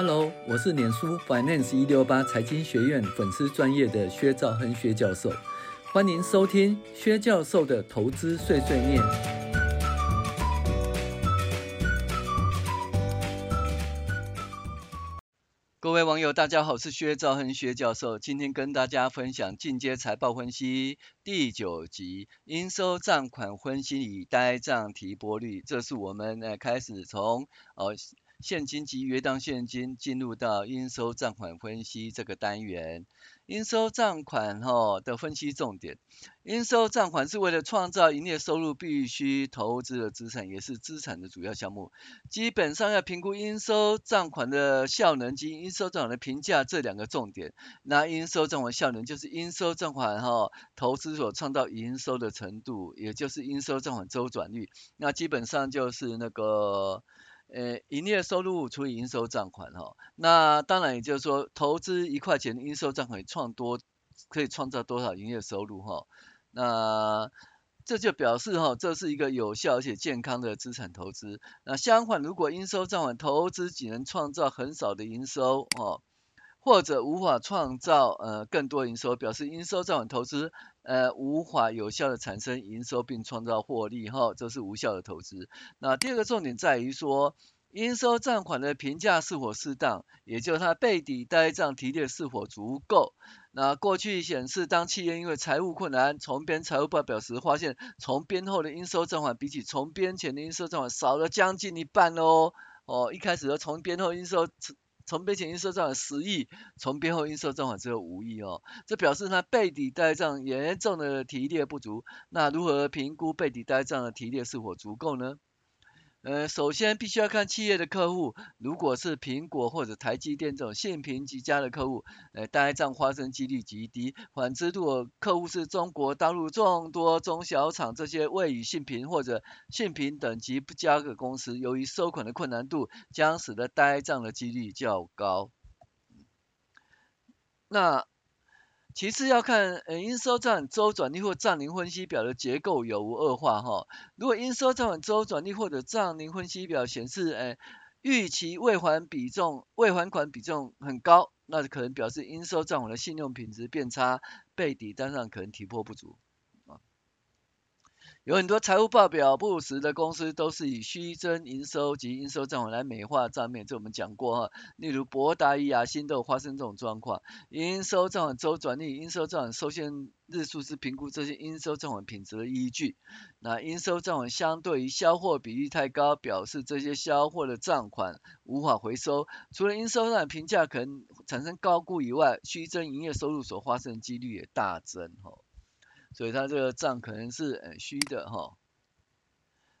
Hello，我是脸书 Finance 一六八财经学院粉丝专业的薛兆亨薛教授，欢迎收听薛教授的投资碎碎念。各位网友，大家好，我是薛兆亨薛教授，今天跟大家分享进阶财报分析第九集，应收账款分析与呆账提拨率，这是我们呃开始从呃。现金及约当现金进入到应收账款分析这个单元，应收账款哈的分析重点，应收账款是为了创造营业收入必须投资的资产，也是资产的主要项目。基本上要评估应收账款的效能及应收账款的评价这两个重点。那应收账款效能就是应收账款哈投资所创造营收的程度，也就是应收账款周转率。那基本上就是那个。呃，营业收入除以应收账款哈，那当然也就是说，投资一块钱的应收账款创多，可以创造多少营业收入哈？那这就表示哈，这是一个有效而且健康的资产投资。那相反，如果应收账款投资仅能创造很少的营收哦，或者无法创造呃更多营收，表示应收账款投资。呃，无法有效的产生营收并创造获利，哈，这是无效的投资。那第二个重点在于说，应收账款的评价是否适当，也就是它备抵呆账提列是否足够。那过去显示，当企业因为财务困难重编财务报表时，发现重编后的应收账款比起重编前的应收账款少了将近一半哦。哦，一开始的重编后应收。从编前应收账款十亿，从编后应收账款只有五亿哦，这表示它备抵呆账严重的提列不足。那如何评估背底呆账的提列是否足够呢？呃，首先必须要看企业的客户，如果是苹果或者台积电这种信评极佳的客户，呃，呆账发生几率极低。反之，如果客户是中国大陆众多中小厂这些未予信评或者信评等级不佳的公司，由于收款的困难度，将使得呆账的几率较高。那其次要看，呃，应收账款周转率或账龄分析表的结构有无恶化哈。如果应收账款周转率或者账龄分析表显示，呃，预期未还比重、未还款比重很高，那可能表示应收账款的信用品质变差，备抵单上可能提拨不足。有很多财务报表不实的公司，都是以虚增营收及应收账款来美化账面，这我们讲过哈。例如博达与亚新都有发生这种状况。应收账款周转率、应收账款收现日数是评估这些应收账款品质的依据。那应收账款相对于销货比例太高，表示这些销货的账款无法回收。除了应收账款评价可能产生高估以外，虚增营业收入所发生的几率也大增哈。所以它这个账可能是呃虚的哈。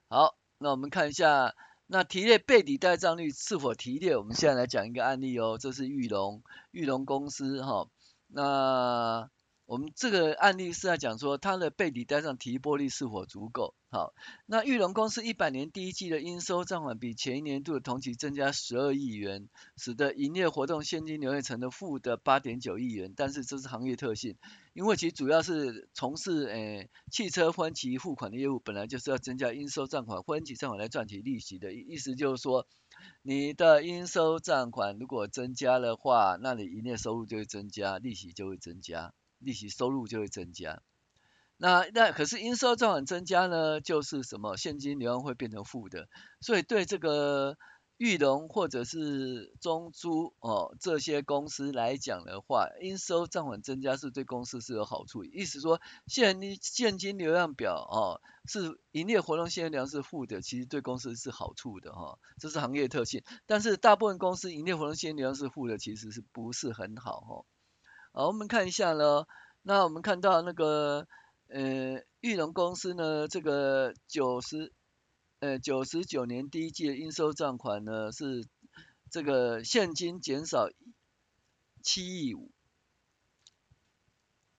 好，那我们看一下，那提列背底带账率是否提列？我们现在来讲一个案例哦，这是玉龙，玉龙公司哈。那我们这个案例是在讲说，它的备抵呆账提拨率是否足够？好，那裕隆公司一百年第一季的应收账款比前一年度的同期增加十二亿元，使得营业活动现金流变成了负的八点九亿元。但是这是行业特性，因为其主要是从事诶、汽车分期付款的业务，本来就是要增加应收账款、分期账款来赚取利息的。意思就是说，你的应收账款如果增加的话，那你营业收入就会增加，利息就会增加。利息收入就会增加，那那可是应收账款增加呢，就是什么现金流量会变成负的，所以对这个裕隆或者是中租哦这些公司来讲的话，应收账款增加是对公司是有好处，意思说现金现金流量表哦是营业活动现金流量是负的，其实对公司是好处的哈、哦，这是行业特性，但是大部分公司营业活动现金流量是负的，其实是不是很好哈？哦好，我们看一下呢。那我们看到那个呃，裕隆公司呢，这个九十呃九十九年第一季的应收账款呢是这个现金减少七亿五。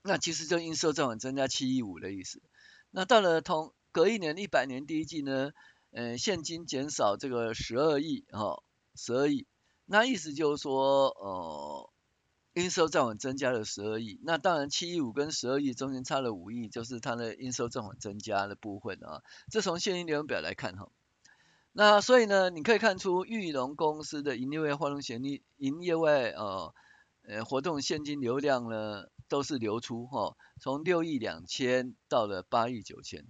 那其实就应收账款增加七亿五的意思。那到了同隔一年一百年第一季呢，呃，现金减少这个十二亿哈，十二亿。那意思就是说，呃。应收账款增加了十二亿，那当然七亿五跟十二亿中间差了五亿，就是它的应收账款增加的部分啊。这从现金流表来看哈，那所以呢，你可以看出裕隆公司的营业外活动现金、营业外呃呃活动现金流量呢，都是流出哈，从六亿两千到了八亿九千。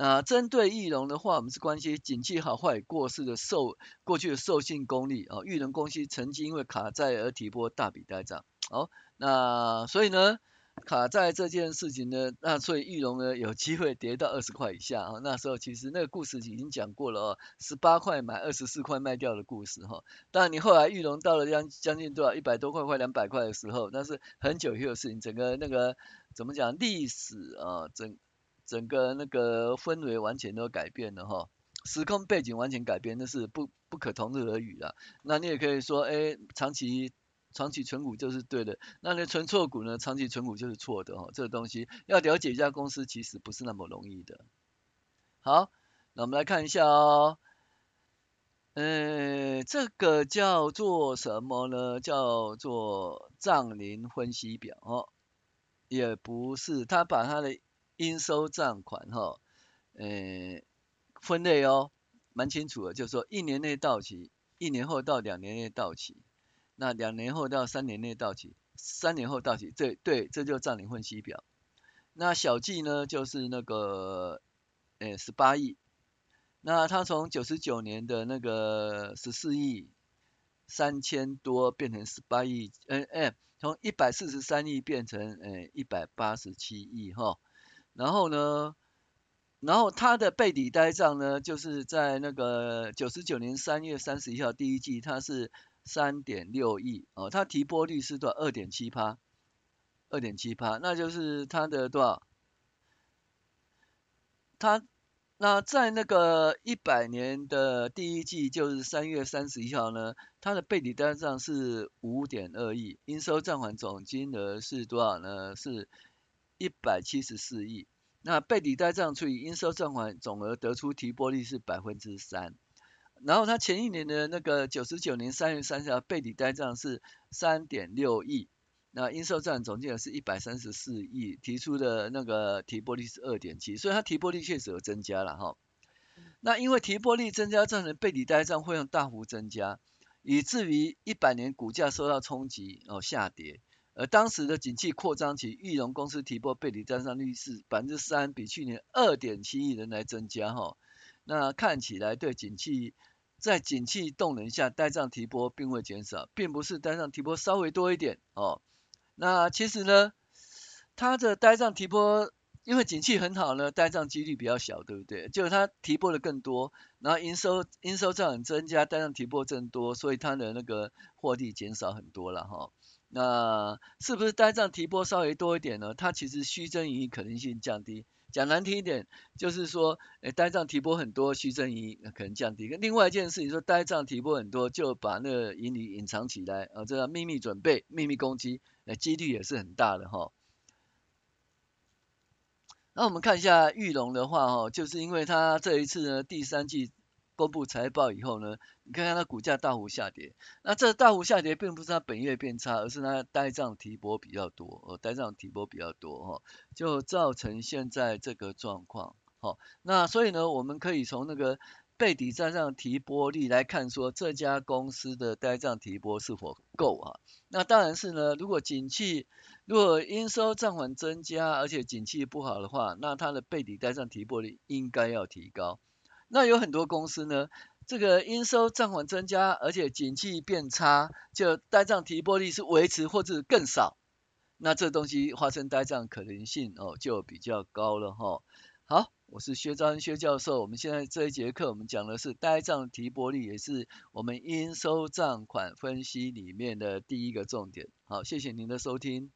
那针对裕隆的话，我们是关心景气好坏过世的授过去的授信功力啊。裕隆公司曾经因为卡债而提拨大笔呆账，好，那所以呢，卡债这件事情呢，那所以裕隆呢有机会跌到二十块以下啊。那时候其实那个故事已经讲过了哦，十八块买二十四块卖掉的故事哈。但你后来裕隆到了将将近多少一百多块快两百块的时候，那是很久以后的事情，整个那个怎么讲历史啊整。整个那个氛围完全都改变了哈，时空背景完全改变，那是不不可同日而语了。那你也可以说，哎，长期长期存股就是对的，那你存错股呢？长期存股就是错的哈。这个东西要了解一家公司，其实不是那么容易的。好，那我们来看一下哦，嗯，这个叫做什么呢？叫做账龄分析表哦，也不是，他把他的。应收账款哈，呃，分类哦，蛮清楚的，就是说一年内到期，一年后到两年内到期，那两年后到三年内到期，三年后到期，这对，这就账龄分析表。那小计呢，就是那个，呃，十八亿，那他从九十九年的那个十四亿三千多变成十八亿，嗯、呃、嗯，从一百四十三亿变成呃一百八十七亿哈。然后呢，然后他的背抵呆账呢，就是在那个九十九年三月三十一号第一季，它是三点六亿哦，它提拨率是多少？二点七趴，二点七趴，那就是它的多少？它那在那个一百年的第一季，就是三月三十一号呢，它的背抵呆账是五点二亿，应收账款总金额是多少呢？是。一百七十四亿，那备抵呆账除以应收账款总额得出提拨率是百分之三，然后他前一年的那个九十九年三月三十号备抵呆账是三点六亿，那应收账总金额是一百三十四亿，提出的那个提拨率是二点七，所以它提拨率确实有增加了哈。那因为提拨率增加，造成备抵呆账会用大幅增加，以至于一百年股价受到冲击哦下跌。而当时的景气扩张期，裕隆公司提拨备抵呆账率是百分之三，比去年二点七亿人来增加哈。那看起来对景气，在景气动能下，呆账提拨并未减少，并不是呆账提拨稍微多一点哦。那其实呢，它的呆账提拨，因为景气很好呢，呆账几率比较小，对不对？就是它提拨的更多，然后营收应收账很增加，呆账提拨增多，所以它的那个获利减少很多了哈。那是不是呆账提拨稍微多一点呢？它其实虚增盈余可能性降低。讲难听一点，就是说，诶，呆账提拨很多，虚增盈余可能降低。另外一件事情说，呆账提拨很多，就把那个盈余隐藏起来，啊，这叫秘密准备、秘密攻击，诶，几率也是很大的哈。那我们看一下玉龙的话，哈，就是因为它这一次呢，第三季。公布财报以后呢，你看看它股价大幅下跌，那这大幅下跌并不是它本月变差，而是它呆账提拨比较多，哦，呆账提拨比较多哈，就造成现在这个状况。好，那所以呢，我们可以从那个备抵呆账提拨率来看，说这家公司的呆账提拨是否够啊？那当然是呢，如果景气如果应收账款增加，而且景气不好的话，那它的备抵呆账提拨率应该要提高。那有很多公司呢，这个应收账款增加，而且景气变差，就呆账提拨率是维持或者更少，那这东西发生呆账可能性哦就比较高了哈、好，我是薛兆亨薛教授，我们现在这一节课我们讲的是呆账提拨率，也是我们应收账款分析里面的第一个重点。好，谢谢您的收听。